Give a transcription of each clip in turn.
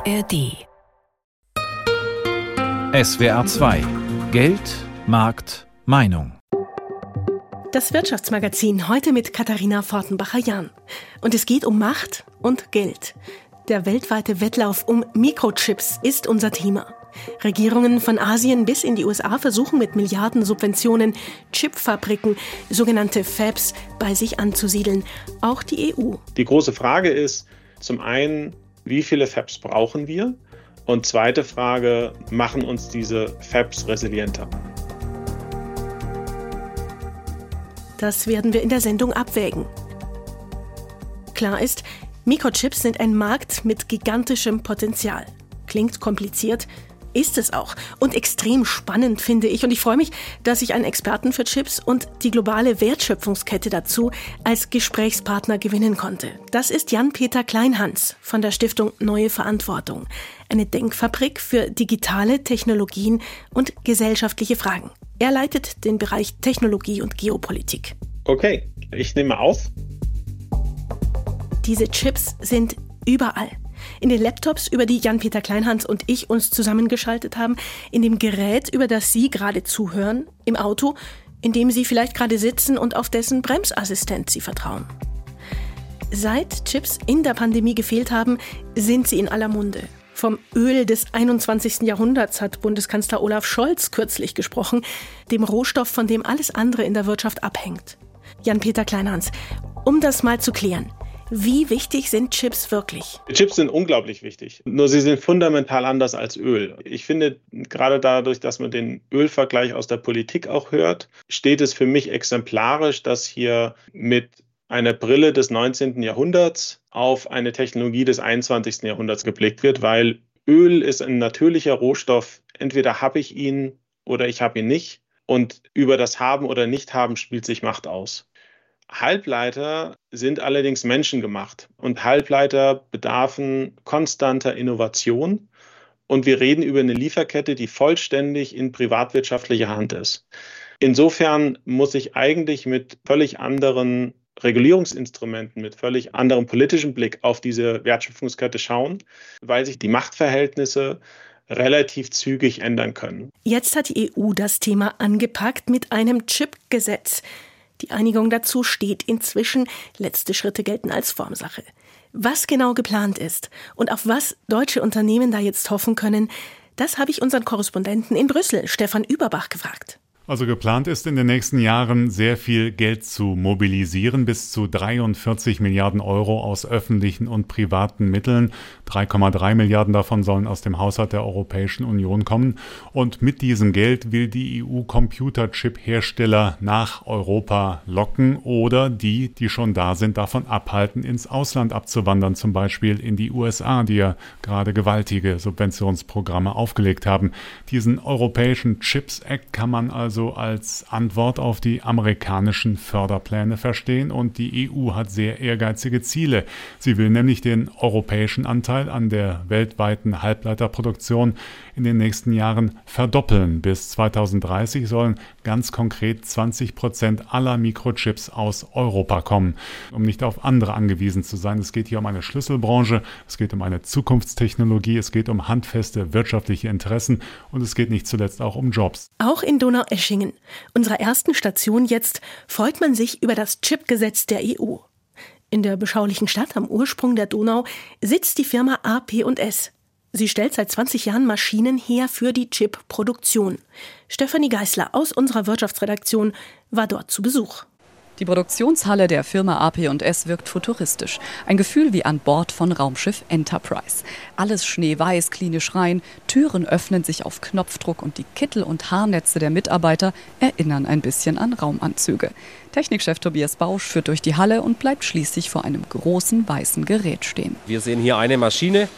ARD SWR 2 Geld, Markt, Meinung. Das Wirtschaftsmagazin heute mit Katharina Fortenbacher-Jahn. Und es geht um Macht und Geld. Der weltweite Wettlauf um Mikrochips ist unser Thema. Regierungen von Asien bis in die USA versuchen mit Milliarden Subventionen Chipfabriken, sogenannte Fabs, bei sich anzusiedeln. Auch die EU. Die große Frage ist zum einen, wie viele Fabs brauchen wir? Und zweite Frage, machen uns diese Fabs resilienter? Das werden wir in der Sendung abwägen. Klar ist, Mikrochips sind ein Markt mit gigantischem Potenzial. Klingt kompliziert, ist es auch. Und extrem spannend finde ich. Und ich freue mich, dass ich einen Experten für Chips und die globale Wertschöpfungskette dazu als Gesprächspartner gewinnen konnte. Das ist Jan-Peter Kleinhans von der Stiftung Neue Verantwortung. Eine Denkfabrik für digitale Technologien und gesellschaftliche Fragen. Er leitet den Bereich Technologie und Geopolitik. Okay, ich nehme auf. Diese Chips sind überall in den Laptops, über die Jan-Peter Kleinhans und ich uns zusammengeschaltet haben, in dem Gerät, über das Sie gerade zuhören, im Auto, in dem Sie vielleicht gerade sitzen und auf dessen Bremsassistent Sie vertrauen. Seit Chips in der Pandemie gefehlt haben, sind sie in aller Munde. Vom Öl des 21. Jahrhunderts hat Bundeskanzler Olaf Scholz kürzlich gesprochen, dem Rohstoff, von dem alles andere in der Wirtschaft abhängt. Jan-Peter Kleinhans, um das mal zu klären, wie wichtig sind Chips wirklich? Chips sind unglaublich wichtig. Nur sie sind fundamental anders als Öl. Ich finde, gerade dadurch, dass man den Ölvergleich aus der Politik auch hört, steht es für mich exemplarisch, dass hier mit einer Brille des 19. Jahrhunderts auf eine Technologie des 21. Jahrhunderts geblickt wird, weil Öl ist ein natürlicher Rohstoff. Entweder habe ich ihn oder ich habe ihn nicht. Und über das Haben oder Nicht-Haben spielt sich Macht aus. Halbleiter sind allerdings menschengemacht und Halbleiter bedarfen konstanter Innovation. Und wir reden über eine Lieferkette, die vollständig in privatwirtschaftlicher Hand ist. Insofern muss ich eigentlich mit völlig anderen Regulierungsinstrumenten, mit völlig anderem politischen Blick auf diese Wertschöpfungskette schauen, weil sich die Machtverhältnisse relativ zügig ändern können. Jetzt hat die EU das Thema angepackt mit einem Chip-Gesetz. Die Einigung dazu steht inzwischen. Letzte Schritte gelten als Formsache. Was genau geplant ist und auf was deutsche Unternehmen da jetzt hoffen können, das habe ich unseren Korrespondenten in Brüssel, Stefan Überbach, gefragt. Also geplant ist in den nächsten Jahren sehr viel Geld zu mobilisieren, bis zu 43 Milliarden Euro aus öffentlichen und privaten Mitteln. 3,3 Milliarden davon sollen aus dem Haushalt der Europäischen Union kommen. Und mit diesem Geld will die EU Computerchip-Hersteller nach Europa locken oder die, die schon da sind, davon abhalten, ins Ausland abzuwandern, zum Beispiel in die USA, die ja gerade gewaltige Subventionsprogramme aufgelegt haben. Diesen Europäischen Chips Act kann man also also als Antwort auf die amerikanischen Förderpläne verstehen und die EU hat sehr ehrgeizige Ziele. Sie will nämlich den europäischen Anteil an der weltweiten Halbleiterproduktion in den nächsten Jahren verdoppeln. Bis 2030 sollen ganz konkret 20 Prozent aller Mikrochips aus Europa kommen, um nicht auf andere angewiesen zu sein. Es geht hier um eine Schlüsselbranche, es geht um eine Zukunftstechnologie, es geht um handfeste wirtschaftliche Interessen und es geht nicht zuletzt auch um Jobs. Auch in Donaueschingen, unserer ersten Station jetzt, freut man sich über das Chipgesetz der EU. In der beschaulichen Stadt am Ursprung der Donau sitzt die Firma AP&S. Sie stellt seit 20 Jahren Maschinen her für die Chip-Produktion. Stefanie Geißler aus unserer Wirtschaftsredaktion war dort zu Besuch. Die Produktionshalle der Firma AP&S wirkt futuristisch. Ein Gefühl wie an Bord von Raumschiff Enterprise. Alles schneeweiß, klinisch rein, Türen öffnen sich auf Knopfdruck und die Kittel und Haarnetze der Mitarbeiter erinnern ein bisschen an Raumanzüge. Technikchef Tobias Bausch führt durch die Halle und bleibt schließlich vor einem großen weißen Gerät stehen. Wir sehen hier eine Maschine,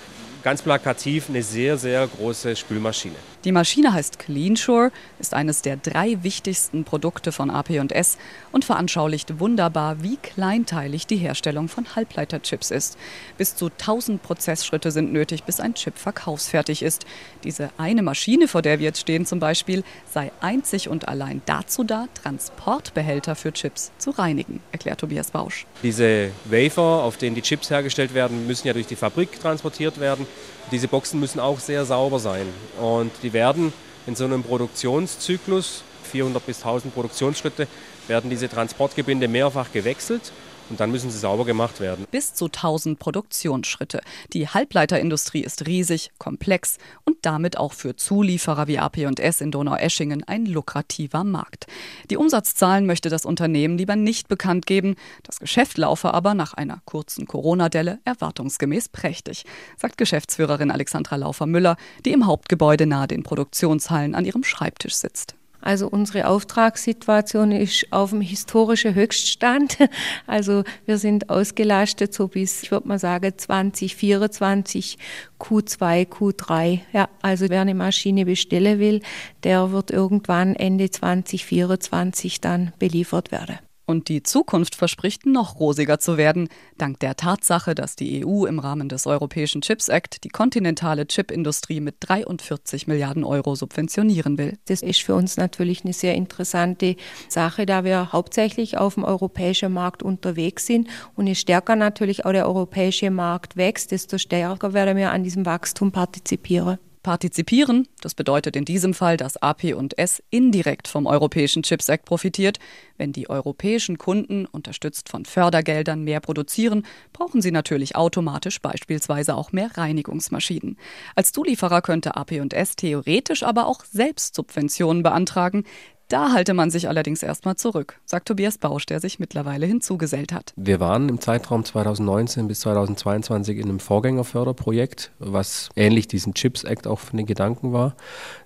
ganz plakativ eine sehr, sehr große Spülmaschine. Die Maschine heißt CleanSure, ist eines der drei wichtigsten Produkte von AP&S und veranschaulicht wunderbar, wie kleinteilig die Herstellung von Halbleiterchips ist. Bis zu 1000 Prozessschritte sind nötig, bis ein Chip verkaufsfertig ist. Diese eine Maschine, vor der wir jetzt stehen zum Beispiel, sei einzig und allein dazu da, Transportbehälter für Chips zu reinigen, erklärt Tobias Bausch. Diese Wafer, auf denen die Chips hergestellt werden, müssen ja durch die Fabrik transportiert werden. Diese Boxen müssen auch sehr sauber sein. Und die werden in so einem Produktionszyklus, 400 bis 1000 Produktionsschritte, werden diese Transportgebinde mehrfach gewechselt und dann müssen sie sauber gemacht werden. Bis zu 1000 Produktionsschritte. Die Halbleiterindustrie ist riesig, komplex und damit auch für Zulieferer wie AP&S in Donaueschingen ein lukrativer Markt. Die Umsatzzahlen möchte das Unternehmen lieber nicht bekannt geben. Das Geschäft laufe aber nach einer kurzen Corona-Delle erwartungsgemäß prächtig, sagt Geschäftsführerin Alexandra Laufer-Müller, die im Hauptgebäude nahe den Produktionshallen an ihrem Schreibtisch sitzt. Also unsere Auftragssituation ist auf dem historischen Höchststand. Also wir sind ausgelastet so bis, ich würde mal sagen, 2024 Q2, Q3. Ja, also wer eine Maschine bestellen will, der wird irgendwann Ende 2024 dann beliefert werden. Und die Zukunft verspricht noch rosiger zu werden, dank der Tatsache, dass die EU im Rahmen des Europäischen Chips Act die kontinentale Chipindustrie mit 43 Milliarden Euro subventionieren will. Das ist für uns natürlich eine sehr interessante Sache, da wir hauptsächlich auf dem europäischen Markt unterwegs sind. Und je stärker natürlich auch der europäische Markt wächst, desto stärker werden wir an diesem Wachstum partizipieren. Partizipieren, das bedeutet in diesem Fall, dass AP und S indirekt vom Europäischen Chips Act profitiert. Wenn die europäischen Kunden, unterstützt von Fördergeldern, mehr produzieren, brauchen sie natürlich automatisch beispielsweise auch mehr Reinigungsmaschinen. Als Zulieferer könnte AP und S theoretisch aber auch selbst Subventionen beantragen. Da halte man sich allerdings erstmal zurück, sagt Tobias Bausch, der sich mittlerweile hinzugesellt hat. Wir waren im Zeitraum 2019 bis 2022 in einem Vorgängerförderprojekt, was ähnlich diesem Chips Act auch für den Gedanken war.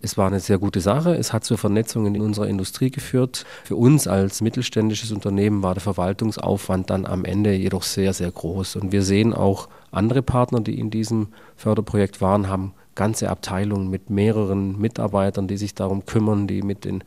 Es war eine sehr gute Sache. Es hat zur Vernetzung in unserer Industrie geführt. Für uns als mittelständisches Unternehmen war der Verwaltungsaufwand dann am Ende jedoch sehr, sehr groß. Und wir sehen auch andere Partner, die in diesem Förderprojekt waren, haben ganze Abteilungen mit mehreren Mitarbeitern, die sich darum kümmern, die mit den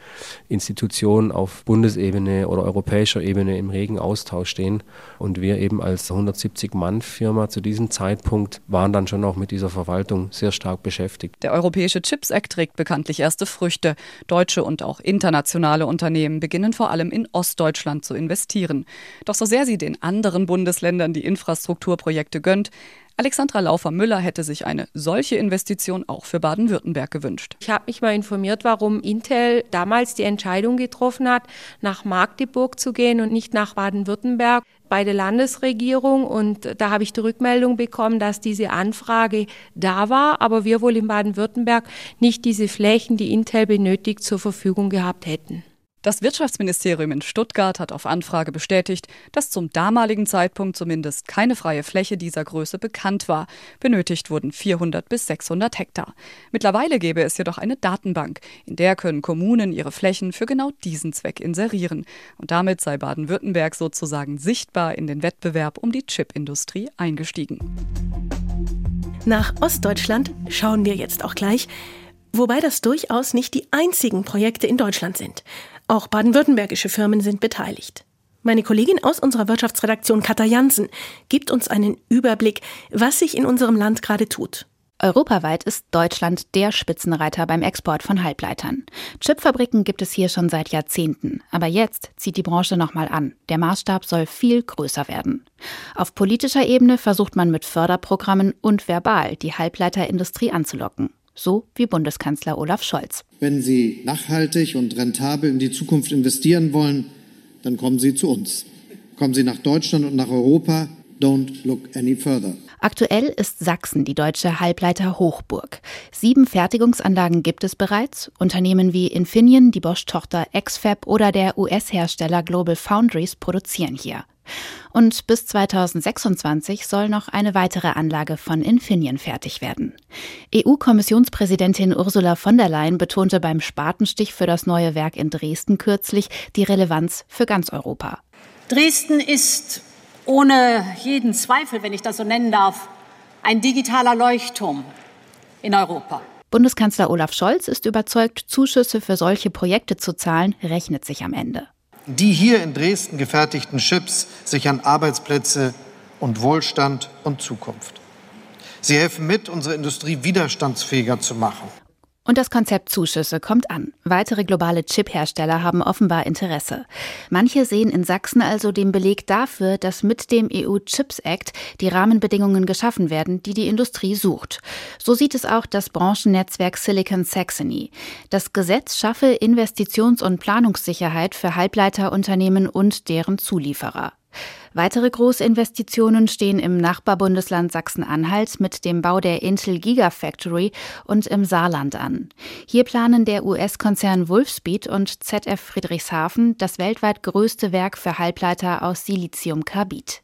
Institutionen auf Bundesebene oder europäischer Ebene im regen Austausch stehen. Und wir eben als 170-Mann-Firma zu diesem Zeitpunkt waren dann schon auch mit dieser Verwaltung sehr stark beschäftigt. Der Europäische Chips Act trägt bekanntlich erste Früchte. Deutsche und auch internationale Unternehmen beginnen vor allem in Ostdeutschland zu investieren. Doch so sehr sie den anderen Bundesländern die Infrastrukturprojekte gönnt, Alexandra Laufer-Müller hätte sich eine solche Investition auch für Baden-Württemberg gewünscht. Ich habe mich mal informiert, warum Intel damals die Entscheidung getroffen hat, nach Magdeburg zu gehen und nicht nach Baden-Württemberg bei der Landesregierung und da habe ich die Rückmeldung bekommen, dass diese Anfrage da war, aber wir wohl in Baden-Württemberg nicht diese Flächen, die Intel benötigt, zur Verfügung gehabt hätten. Das Wirtschaftsministerium in Stuttgart hat auf Anfrage bestätigt, dass zum damaligen Zeitpunkt zumindest keine freie Fläche dieser Größe bekannt war. Benötigt wurden 400 bis 600 Hektar. Mittlerweile gäbe es jedoch eine Datenbank, in der können Kommunen ihre Flächen für genau diesen Zweck inserieren. Und damit sei Baden-Württemberg sozusagen sichtbar in den Wettbewerb um die Chipindustrie eingestiegen. Nach Ostdeutschland schauen wir jetzt auch gleich. Wobei das durchaus nicht die einzigen Projekte in Deutschland sind. Auch baden-württembergische Firmen sind beteiligt. Meine Kollegin aus unserer Wirtschaftsredaktion Katha Jansen gibt uns einen Überblick, was sich in unserem Land gerade tut. Europaweit ist Deutschland der Spitzenreiter beim Export von Halbleitern. Chipfabriken gibt es hier schon seit Jahrzehnten, aber jetzt zieht die Branche nochmal an. Der Maßstab soll viel größer werden. Auf politischer Ebene versucht man mit Förderprogrammen und verbal die Halbleiterindustrie anzulocken so wie Bundeskanzler Olaf Scholz. Wenn Sie nachhaltig und rentabel in die Zukunft investieren wollen, dann kommen Sie zu uns. Kommen Sie nach Deutschland und nach Europa. Don't look any further. Aktuell ist Sachsen die deutsche Halbleiter-Hochburg. Sieben Fertigungsanlagen gibt es bereits. Unternehmen wie Infineon, die Bosch-Tochter XFAB oder der US-Hersteller Global Foundries produzieren hier. Und bis 2026 soll noch eine weitere Anlage von Infineon fertig werden. EU-Kommissionspräsidentin Ursula von der Leyen betonte beim Spatenstich für das neue Werk in Dresden kürzlich die Relevanz für ganz Europa. Dresden ist ohne jeden Zweifel, wenn ich das so nennen darf, ein digitaler Leuchtturm in Europa. Bundeskanzler Olaf Scholz ist überzeugt, Zuschüsse für solche Projekte zu zahlen, rechnet sich am Ende. Die hier in Dresden gefertigten Chips sichern Arbeitsplätze und Wohlstand und Zukunft. Sie helfen mit, unsere Industrie widerstandsfähiger zu machen. Und das Konzept Zuschüsse kommt an. Weitere globale Chip-Hersteller haben offenbar Interesse. Manche sehen in Sachsen also den Beleg dafür, dass mit dem EU-Chips Act die Rahmenbedingungen geschaffen werden, die die Industrie sucht. So sieht es auch das Branchennetzwerk Silicon Saxony. Das Gesetz schaffe Investitions- und Planungssicherheit für Halbleiterunternehmen und deren Zulieferer. Weitere Großinvestitionen stehen im Nachbarbundesland Sachsen-Anhalt mit dem Bau der Intel Gigafactory und im Saarland an. Hier planen der US-Konzern Wolfspeed und ZF Friedrichshafen das weltweit größte Werk für Halbleiter aus Siliziumkarbid.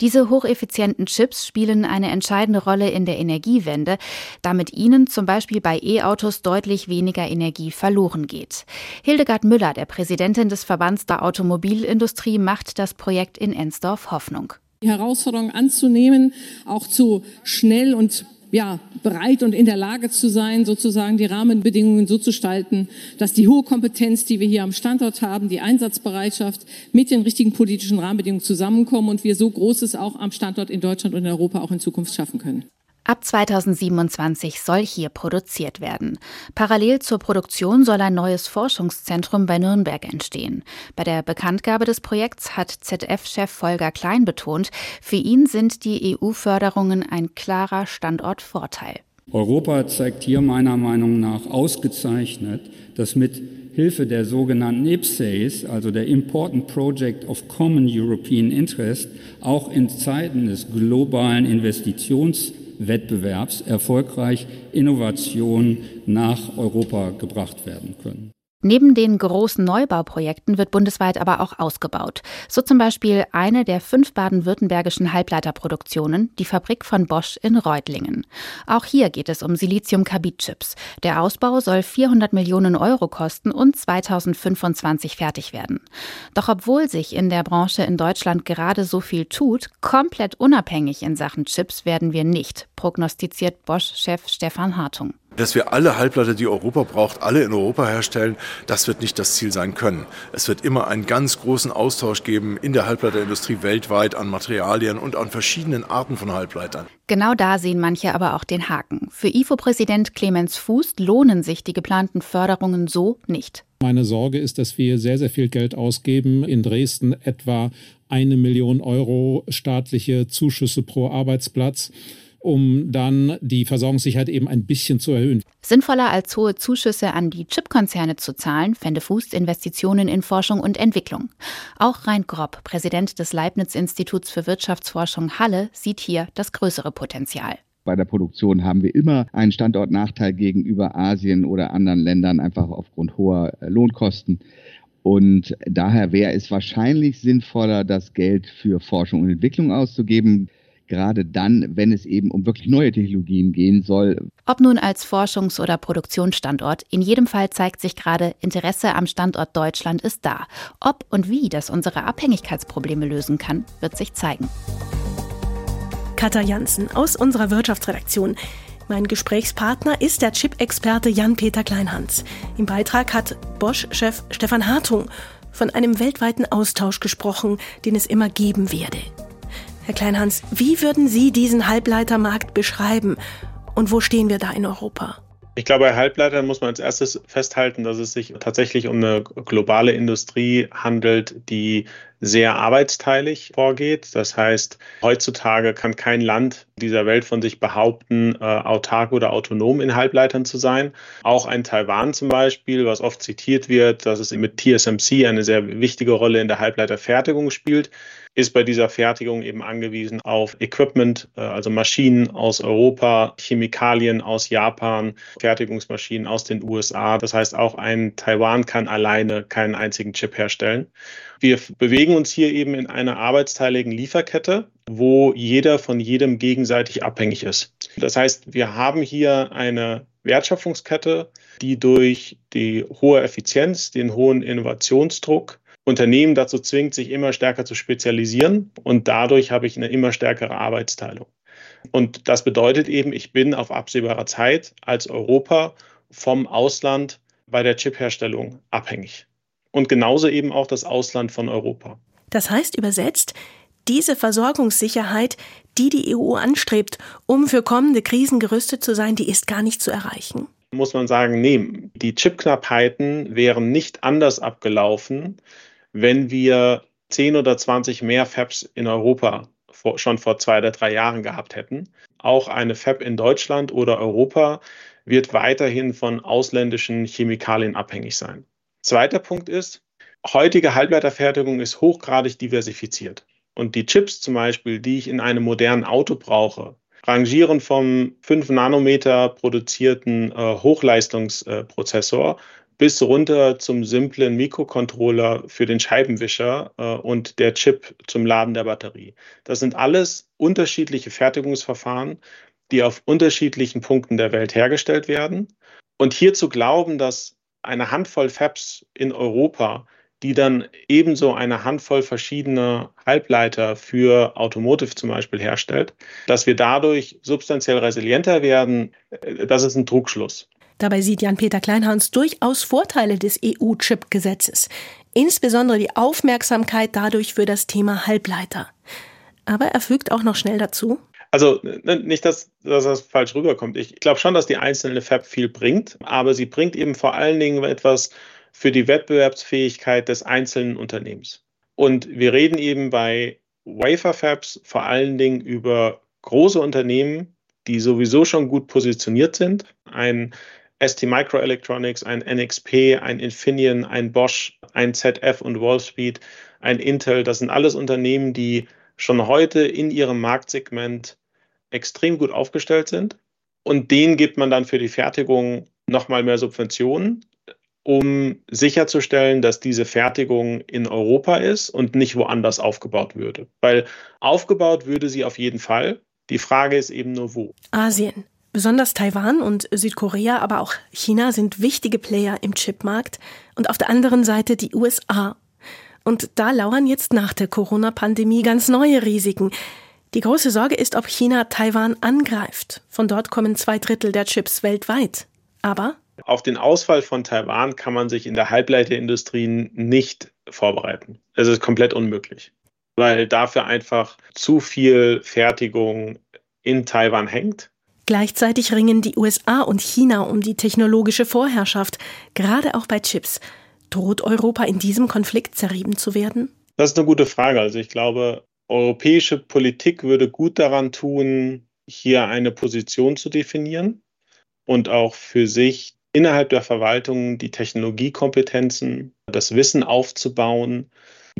Diese hocheffizienten Chips spielen eine entscheidende Rolle in der Energiewende, damit ihnen zum Beispiel bei E-Autos deutlich weniger Energie verloren geht. Hildegard Müller, der Präsidentin des Verbands der Automobilindustrie, macht das Projekt in Enz Rangsdorf Hoffnung. Die Herausforderung anzunehmen, auch zu schnell und ja, bereit und in der Lage zu sein, sozusagen die Rahmenbedingungen so zu gestalten, dass die hohe Kompetenz, die wir hier am Standort haben, die Einsatzbereitschaft mit den richtigen politischen Rahmenbedingungen zusammenkommen und wir so Großes auch am Standort in Deutschland und in Europa auch in Zukunft schaffen können. Ab 2027 soll hier produziert werden. Parallel zur Produktion soll ein neues Forschungszentrum bei Nürnberg entstehen. Bei der Bekanntgabe des Projekts hat ZF-Chef Volker Klein betont, für ihn sind die EU-Förderungen ein klarer Standortvorteil. Europa zeigt hier meiner Meinung nach ausgezeichnet, dass mit Hilfe der sogenannten IPSAs, also der Important Project of Common European Interest, auch in Zeiten des globalen Investitions Wettbewerbs erfolgreich Innovationen nach Europa gebracht werden können. Neben den großen Neubauprojekten wird bundesweit aber auch ausgebaut. So zum Beispiel eine der fünf baden-württembergischen Halbleiterproduktionen, die Fabrik von Bosch in Reutlingen. Auch hier geht es um Silizium-Carbid-Chips. Der Ausbau soll 400 Millionen Euro kosten und 2025 fertig werden. Doch obwohl sich in der Branche in Deutschland gerade so viel tut, komplett unabhängig in Sachen Chips werden wir nicht, prognostiziert Bosch-Chef Stefan Hartung. Dass wir alle Halbleiter, die Europa braucht, alle in Europa herstellen, das wird nicht das Ziel sein können. Es wird immer einen ganz großen Austausch geben in der Halbleiterindustrie weltweit an Materialien und an verschiedenen Arten von Halbleitern. Genau da sehen manche aber auch den Haken. Für IFO-Präsident Clemens Fuß lohnen sich die geplanten Förderungen so nicht. Meine Sorge ist, dass wir sehr, sehr viel Geld ausgeben. In Dresden etwa eine Million Euro staatliche Zuschüsse pro Arbeitsplatz um dann die Versorgungssicherheit eben ein bisschen zu erhöhen. Sinnvoller als hohe Zuschüsse an die Chipkonzerne zu zahlen, fände Fuß Investitionen in Forschung und Entwicklung. Auch Rein Grob, Präsident des Leibniz-Instituts für Wirtschaftsforschung Halle, sieht hier das größere Potenzial. Bei der Produktion haben wir immer einen Standortnachteil gegenüber Asien oder anderen Ländern, einfach aufgrund hoher äh, Lohnkosten. Und daher wäre es wahrscheinlich sinnvoller, das Geld für Forschung und Entwicklung auszugeben gerade dann, wenn es eben um wirklich neue Technologien gehen soll. Ob nun als Forschungs- oder Produktionsstandort, in jedem Fall zeigt sich gerade, Interesse am Standort Deutschland ist da. Ob und wie das unsere Abhängigkeitsprobleme lösen kann, wird sich zeigen. Katja Janssen aus unserer Wirtschaftsredaktion. Mein Gesprächspartner ist der Chip-Experte Jan-Peter Kleinhans. Im Beitrag hat Bosch-Chef Stefan Hartung von einem weltweiten Austausch gesprochen, den es immer geben werde. Herr Kleinhans, wie würden Sie diesen Halbleitermarkt beschreiben und wo stehen wir da in Europa? Ich glaube, bei Halbleitern muss man als erstes festhalten, dass es sich tatsächlich um eine globale Industrie handelt, die sehr arbeitsteilig vorgeht. Das heißt, heutzutage kann kein Land dieser Welt von sich behaupten, äh, autark oder autonom in Halbleitern zu sein. Auch ein Taiwan zum Beispiel, was oft zitiert wird, dass es mit TSMC eine sehr wichtige Rolle in der Halbleiterfertigung spielt, ist bei dieser Fertigung eben angewiesen auf Equipment, äh, also Maschinen aus Europa, Chemikalien aus Japan, Fertigungsmaschinen aus den USA. Das heißt, auch ein Taiwan kann alleine keinen einzigen Chip herstellen. Wir bewegen uns hier eben in einer arbeitsteiligen Lieferkette, wo jeder von jedem gegenseitig abhängig ist. Das heißt, wir haben hier eine Wertschöpfungskette, die durch die hohe Effizienz, den hohen Innovationsdruck Unternehmen dazu zwingt, sich immer stärker zu spezialisieren und dadurch habe ich eine immer stärkere Arbeitsteilung. Und das bedeutet eben, ich bin auf absehbarer Zeit als Europa vom Ausland bei der Chipherstellung abhängig. Und genauso eben auch das Ausland von Europa. Das heißt übersetzt, diese Versorgungssicherheit, die die EU anstrebt, um für kommende Krisen gerüstet zu sein, die ist gar nicht zu erreichen. muss man sagen, nee, die Chipknappheiten wären nicht anders abgelaufen, wenn wir 10 oder 20 mehr Fabs in Europa vor, schon vor zwei oder drei Jahren gehabt hätten. Auch eine Fab in Deutschland oder Europa wird weiterhin von ausländischen Chemikalien abhängig sein. Zweiter Punkt ist, heutige Halbleiterfertigung ist hochgradig diversifiziert. Und die Chips zum Beispiel, die ich in einem modernen Auto brauche, rangieren vom 5 Nanometer produzierten äh, Hochleistungsprozessor bis runter zum simplen Mikrocontroller für den Scheibenwischer äh, und der Chip zum Laden der Batterie. Das sind alles unterschiedliche Fertigungsverfahren, die auf unterschiedlichen Punkten der Welt hergestellt werden. Und hier zu glauben, dass eine Handvoll Fabs in Europa, die dann ebenso eine Handvoll verschiedener Halbleiter für Automotive zum Beispiel herstellt, dass wir dadurch substanziell resilienter werden, äh, das ist ein Trugschluss. Dabei sieht Jan-Peter Kleinhans durchaus Vorteile des EU-Chip-Gesetzes, insbesondere die Aufmerksamkeit dadurch für das Thema Halbleiter. Aber er fügt auch noch schnell dazu. Also ne, nicht, dass, dass das falsch rüberkommt. Ich glaube schon, dass die einzelne Fab viel bringt, aber sie bringt eben vor allen Dingen etwas für die Wettbewerbsfähigkeit des einzelnen Unternehmens. Und wir reden eben bei Wafer Fabs vor allen Dingen über große Unternehmen, die sowieso schon gut positioniert sind. Ein ST Microelectronics, ein NXP, ein Infineon, ein Bosch, ein ZF und Wallspeed, ein Intel. Das sind alles Unternehmen, die schon heute in ihrem Marktsegment extrem gut aufgestellt sind. Und denen gibt man dann für die Fertigung nochmal mehr Subventionen, um sicherzustellen, dass diese Fertigung in Europa ist und nicht woanders aufgebaut würde. Weil aufgebaut würde sie auf jeden Fall. Die Frage ist eben nur wo. Asien. Besonders Taiwan und Südkorea, aber auch China sind wichtige Player im Chipmarkt und auf der anderen Seite die USA. Und da lauern jetzt nach der Corona-Pandemie ganz neue Risiken. Die große Sorge ist, ob China Taiwan angreift. Von dort kommen zwei Drittel der Chips weltweit. Aber auf den Ausfall von Taiwan kann man sich in der Halbleiterindustrie nicht vorbereiten. Es ist komplett unmöglich, weil dafür einfach zu viel Fertigung in Taiwan hängt Gleichzeitig ringen die USA und China um die technologische Vorherrschaft, gerade auch bei Chips. Droht Europa in diesem Konflikt zerrieben zu werden? Das ist eine gute Frage. Also ich glaube, europäische Politik würde gut daran tun, hier eine Position zu definieren und auch für sich innerhalb der Verwaltung die Technologiekompetenzen, das Wissen aufzubauen,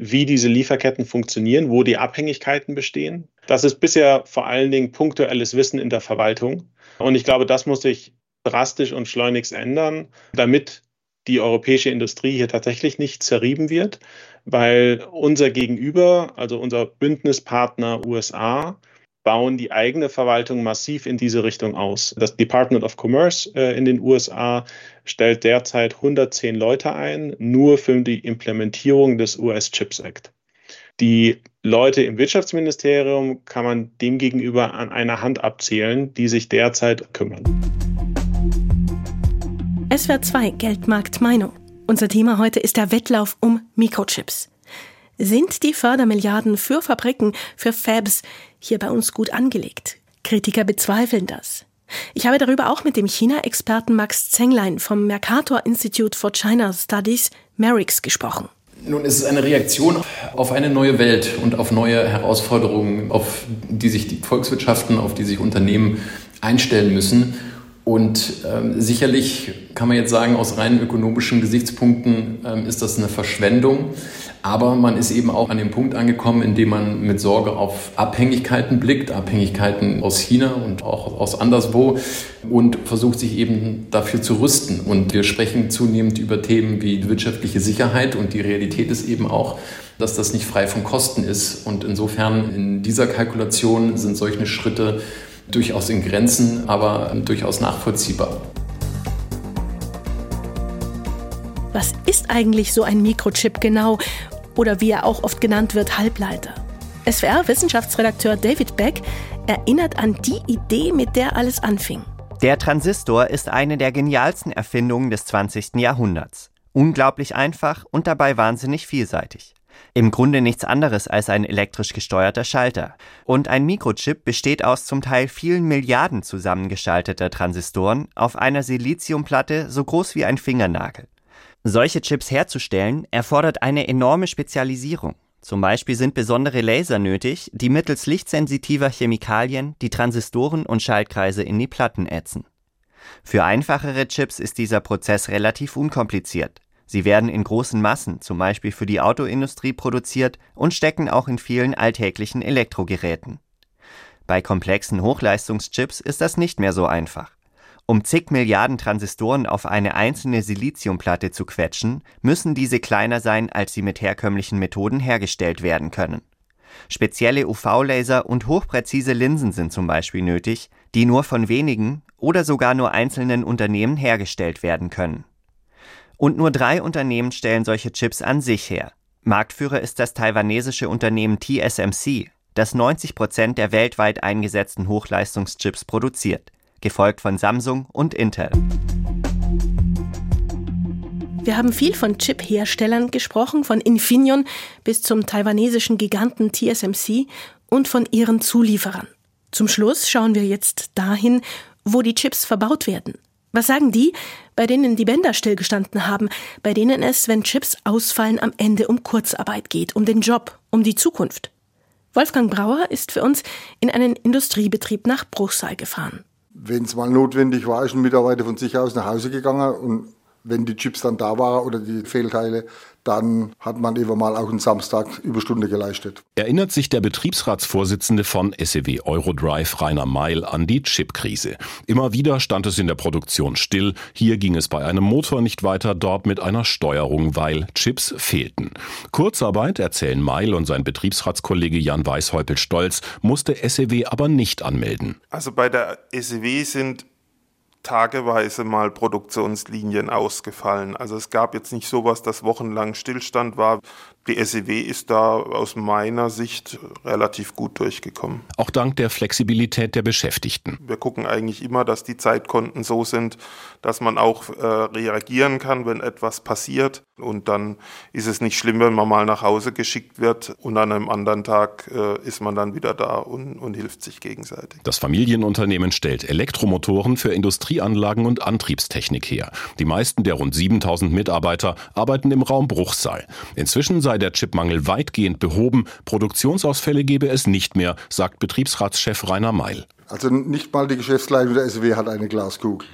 wie diese Lieferketten funktionieren, wo die Abhängigkeiten bestehen. Das ist bisher vor allen Dingen punktuelles Wissen in der Verwaltung. Und ich glaube, das muss sich drastisch und schleunigst ändern, damit die europäische Industrie hier tatsächlich nicht zerrieben wird, weil unser Gegenüber, also unser Bündnispartner USA, bauen die eigene Verwaltung massiv in diese Richtung aus. Das Department of Commerce äh, in den USA stellt derzeit 110 Leute ein, nur für die Implementierung des US Chips Act. Die Leute im Wirtschaftsministerium kann man demgegenüber an einer Hand abzählen, die sich derzeit kümmern. SWR 2 Geldmarkt Meinung. Unser Thema heute ist der Wettlauf um Mikrochips. Sind die Fördermilliarden für Fabriken, für Fabs hier bei uns gut angelegt? Kritiker bezweifeln das. Ich habe darüber auch mit dem China-Experten Max Zenglein vom Mercator Institute for China Studies, MERIX, gesprochen. Nun ist es eine Reaktion auf eine neue Welt und auf neue Herausforderungen, auf die sich die Volkswirtschaften, auf die sich Unternehmen einstellen müssen. Und ähm, sicherlich kann man jetzt sagen, aus rein ökonomischen Gesichtspunkten ähm, ist das eine Verschwendung. Aber man ist eben auch an dem Punkt angekommen, in dem man mit Sorge auf Abhängigkeiten blickt, Abhängigkeiten aus China und auch aus anderswo und versucht sich eben dafür zu rüsten. Und wir sprechen zunehmend über Themen wie wirtschaftliche Sicherheit und die Realität ist eben auch, dass das nicht frei von Kosten ist. Und insofern in dieser Kalkulation sind solche Schritte durchaus in Grenzen, aber durchaus nachvollziehbar. Was ist eigentlich so ein Mikrochip genau? Oder wie er auch oft genannt wird, Halbleiter. SWR-Wissenschaftsredakteur David Beck erinnert an die Idee, mit der alles anfing. Der Transistor ist eine der genialsten Erfindungen des 20. Jahrhunderts. Unglaublich einfach und dabei wahnsinnig vielseitig. Im Grunde nichts anderes als ein elektrisch gesteuerter Schalter. Und ein Mikrochip besteht aus zum Teil vielen Milliarden zusammengeschalteter Transistoren auf einer Siliziumplatte so groß wie ein Fingernagel. Solche Chips herzustellen erfordert eine enorme Spezialisierung. Zum Beispiel sind besondere Laser nötig, die mittels lichtsensitiver Chemikalien die Transistoren und Schaltkreise in die Platten ätzen. Für einfachere Chips ist dieser Prozess relativ unkompliziert. Sie werden in großen Massen, zum Beispiel für die Autoindustrie, produziert und stecken auch in vielen alltäglichen Elektrogeräten. Bei komplexen Hochleistungschips ist das nicht mehr so einfach. Um zig Milliarden Transistoren auf eine einzelne Siliziumplatte zu quetschen, müssen diese kleiner sein, als sie mit herkömmlichen Methoden hergestellt werden können. Spezielle UV-Laser und hochpräzise Linsen sind zum Beispiel nötig, die nur von wenigen oder sogar nur einzelnen Unternehmen hergestellt werden können. Und nur drei Unternehmen stellen solche Chips an sich her. Marktführer ist das taiwanesische Unternehmen TSMC, das 90 Prozent der weltweit eingesetzten Hochleistungschips produziert, gefolgt von Samsung und Intel. Wir haben viel von Chip-Herstellern gesprochen, von Infineon bis zum taiwanesischen Giganten TSMC und von ihren Zulieferern. Zum Schluss schauen wir jetzt dahin, wo die Chips verbaut werden. Was sagen die, bei denen die Bänder stillgestanden haben, bei denen es, wenn Chips ausfallen, am Ende um Kurzarbeit geht, um den Job, um die Zukunft? Wolfgang Brauer ist für uns in einen Industriebetrieb nach Bruchsal gefahren. Wenn es mal notwendig war, ist ein Mitarbeiter von sich aus nach Hause gegangen und wenn die Chips dann da waren oder die Fehlteile, dann hat man eben mal auch einen Samstag Überstunde geleistet. Erinnert sich der Betriebsratsvorsitzende von SEW Eurodrive Rainer Meil an die Chipkrise. Immer wieder stand es in der Produktion still. Hier ging es bei einem Motor nicht weiter, dort mit einer Steuerung, weil Chips fehlten. Kurzarbeit, erzählen Meil und sein Betriebsratskollege Jan Weishäupel-Stolz, musste SEW aber nicht anmelden. Also bei der SEW sind tageweise mal Produktionslinien ausgefallen. Also es gab jetzt nicht sowas, dass wochenlang Stillstand war. Die SEW ist da aus meiner Sicht relativ gut durchgekommen. Auch dank der Flexibilität der Beschäftigten. Wir gucken eigentlich immer, dass die Zeitkonten so sind, dass man auch äh, reagieren kann, wenn etwas passiert. Und dann ist es nicht schlimm, wenn man mal nach Hause geschickt wird und an einem anderen Tag äh, ist man dann wieder da und, und hilft sich gegenseitig. Das Familienunternehmen stellt Elektromotoren für Industrieanlagen und Antriebstechnik her. Die meisten der rund 7000 Mitarbeiter arbeiten im Raum Bruchsal. Inzwischen sei der Chipmangel weitgehend behoben. Produktionsausfälle gebe es nicht mehr, sagt Betriebsratschef Rainer Meil. Also nicht mal die Geschäftsleitung der SW hat eine Glaskugel.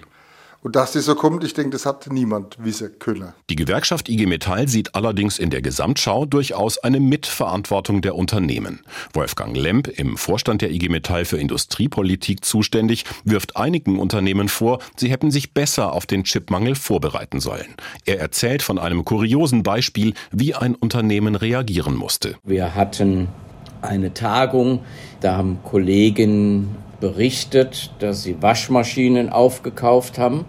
Und dass das so kommt, ich denke, das hat niemand wissen können. Die Gewerkschaft IG Metall sieht allerdings in der Gesamtschau durchaus eine Mitverantwortung der Unternehmen. Wolfgang Lemp, im Vorstand der IG Metall für Industriepolitik zuständig, wirft einigen Unternehmen vor, sie hätten sich besser auf den Chipmangel vorbereiten sollen. Er erzählt von einem kuriosen Beispiel, wie ein Unternehmen reagieren musste. Wir hatten eine Tagung, da haben Kollegen berichtet, dass sie Waschmaschinen aufgekauft haben,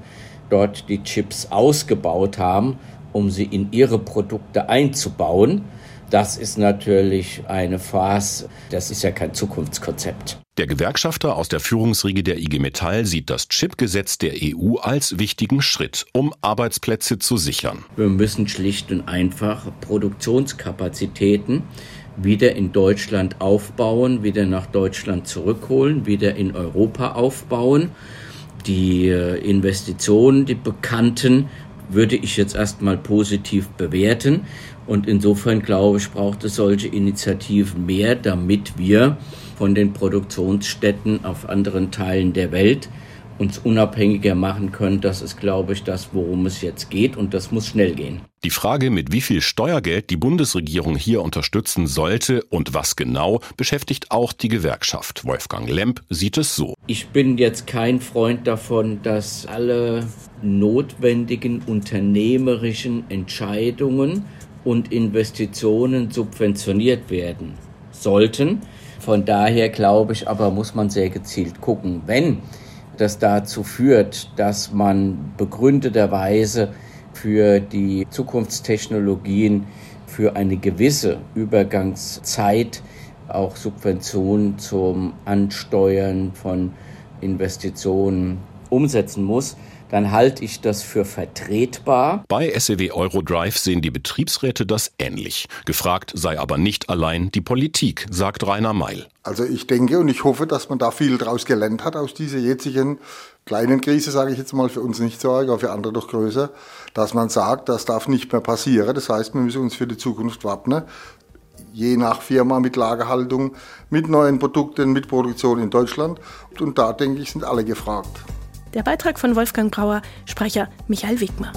dort die Chips ausgebaut haben, um sie in ihre Produkte einzubauen. Das ist natürlich eine Phase, das ist ja kein Zukunftskonzept. Der Gewerkschafter aus der Führungsriege der IG Metall sieht das Chipgesetz der EU als wichtigen Schritt, um Arbeitsplätze zu sichern. Wir müssen schlicht und einfach Produktionskapazitäten wieder in Deutschland aufbauen, wieder nach Deutschland zurückholen, wieder in Europa aufbauen. Die äh, Investitionen, die bekannten, würde ich jetzt erstmal positiv bewerten. Und insofern glaube ich, braucht es solche Initiativen mehr, damit wir von den Produktionsstätten auf anderen Teilen der Welt uns unabhängiger machen können. Das ist, glaube ich, das, worum es jetzt geht und das muss schnell gehen. Die Frage, mit wie viel Steuergeld die Bundesregierung hier unterstützen sollte und was genau, beschäftigt auch die Gewerkschaft. Wolfgang Lemp sieht es so. Ich bin jetzt kein Freund davon, dass alle notwendigen unternehmerischen Entscheidungen und Investitionen subventioniert werden sollten. Von daher glaube ich aber, muss man sehr gezielt gucken. Wenn das dazu führt, dass man begründeterweise für die Zukunftstechnologien für eine gewisse Übergangszeit auch Subventionen zum Ansteuern von Investitionen umsetzen muss, dann halte ich das für vertretbar. Bei SEW Eurodrive sehen die Betriebsräte das ähnlich. Gefragt sei aber nicht allein die Politik, sagt Rainer Meil. Also ich denke und ich hoffe, dass man da viel draus gelernt hat aus dieser jetzigen kleinen Krise, sage ich jetzt mal, für uns nicht so arg, aber für andere doch größer, dass man sagt, das darf nicht mehr passieren. Das heißt, wir müssen uns für die Zukunft wappnen je nach Firma mit Lagerhaltung, mit neuen Produkten, mit Produktion in Deutschland. Und da, denke ich, sind alle gefragt. Der Beitrag von Wolfgang Brauer, Sprecher Michael Wigmer.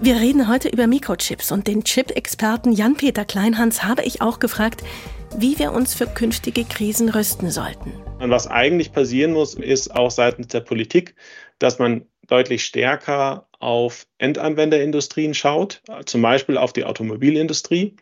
Wir reden heute über Mikrochips und den Chip-Experten Jan-Peter Kleinhans habe ich auch gefragt, wie wir uns für künftige Krisen rüsten sollten. Und was eigentlich passieren muss, ist auch seitens der Politik, dass man deutlich stärker auf Endanwenderindustrien schaut, zum Beispiel auf die Automobilindustrie.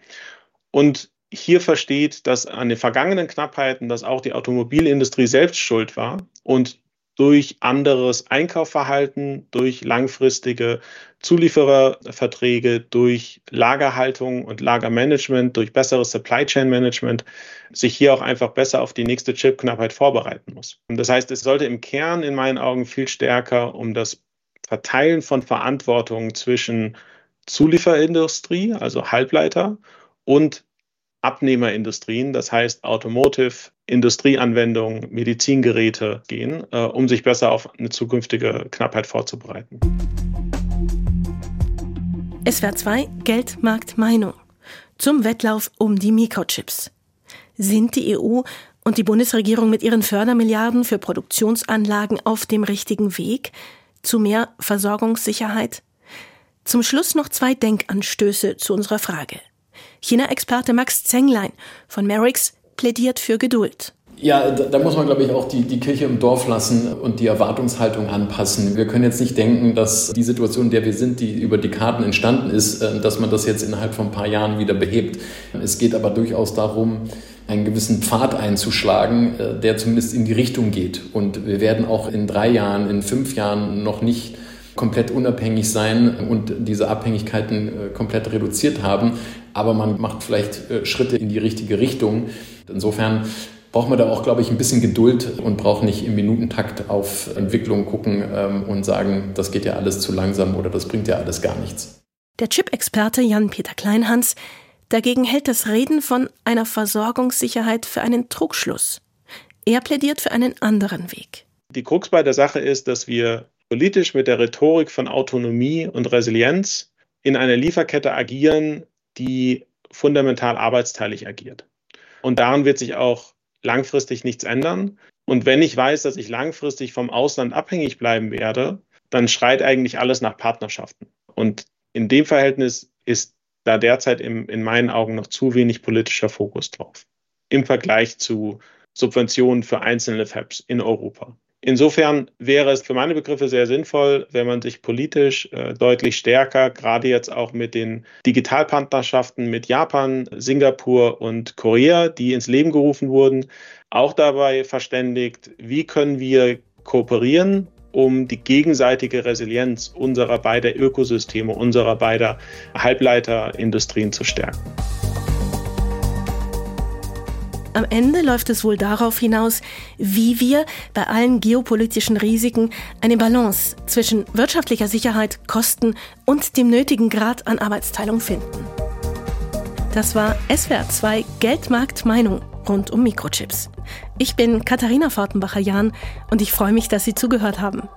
Und hier versteht, dass an den vergangenen Knappheiten, dass auch die Automobilindustrie selbst schuld war und durch anderes Einkaufverhalten, durch langfristige Zuliefererverträge, durch Lagerhaltung und Lagermanagement, durch besseres Supply Chain Management sich hier auch einfach besser auf die nächste Chipknappheit vorbereiten muss. Und das heißt, es sollte im Kern in meinen Augen viel stärker um das Verteilen von Verantwortung zwischen Zulieferindustrie, also Halbleiter, und Abnehmerindustrien, das heißt Automotive, Industrieanwendungen, Medizingeräte gehen, äh, um sich besser auf eine zukünftige Knappheit vorzubereiten. SWR 2 Geldmarkt Meinung zum Wettlauf um die Mikrochips. Sind die EU und die Bundesregierung mit ihren Fördermilliarden für Produktionsanlagen auf dem richtigen Weg zu mehr Versorgungssicherheit? Zum Schluss noch zwei Denkanstöße zu unserer Frage. China-Experte Max Zenglein von Merix plädiert für Geduld. Ja, da, muss man, glaube ich, auch die, die Kirche im Dorf lassen und die Erwartungshaltung anpassen. Wir können jetzt nicht denken, dass die Situation, in der wir sind, die über Dekaden entstanden ist, äh, dass man das jetzt innerhalb von ein paar Jahren wieder behebt. Es geht aber durchaus darum, einen gewissen Pfad einzuschlagen, äh, der zumindest in die Richtung geht. Und wir werden auch in drei Jahren, in fünf Jahren noch nicht komplett unabhängig sein und diese Abhängigkeiten äh, komplett reduziert haben aber man macht vielleicht äh, Schritte in die richtige Richtung. Insofern braucht man da auch, glaube ich, ein bisschen Geduld und braucht nicht im Minutentakt auf Entwicklung gucken ähm, und sagen, das geht ja alles zu langsam oder das bringt ja alles gar nichts. Der Chip-Experte Jan-Peter Kleinhans dagegen hält das Reden von einer Versorgungssicherheit für einen Trugschluss. Er plädiert für einen anderen Weg. Die Krux bei der Sache ist, dass wir politisch mit der Rhetorik von Autonomie und Resilienz in einer Lieferkette agieren, die fundamental arbeitsteilig agiert. Und daran wird sich auch langfristig nichts ändern. Und wenn ich weiß, dass ich langfristig vom Ausland abhängig bleiben werde, dann schreit eigentlich alles nach Partnerschaften. Und in dem Verhältnis ist da derzeit im, in meinen Augen noch zu wenig politischer Fokus drauf. Im Vergleich zu Subventionen für einzelne Fabs in Europa. Insofern wäre es für meine Begriffe sehr sinnvoll, wenn man sich politisch äh, deutlich stärker, gerade jetzt auch mit den Digitalpartnerschaften mit Japan, Singapur und Korea, die ins Leben gerufen wurden, auch dabei verständigt, wie können wir kooperieren, um die gegenseitige Resilienz unserer beider Ökosysteme, unserer beider Halbleiterindustrien zu stärken. Am Ende läuft es wohl darauf hinaus, wie wir bei allen geopolitischen Risiken eine Balance zwischen wirtschaftlicher Sicherheit, Kosten und dem nötigen Grad an Arbeitsteilung finden. Das war SWR 2 Geldmarkt Meinung rund um Mikrochips. Ich bin Katharina Fortenbacher-Jahn und ich freue mich, dass Sie zugehört haben.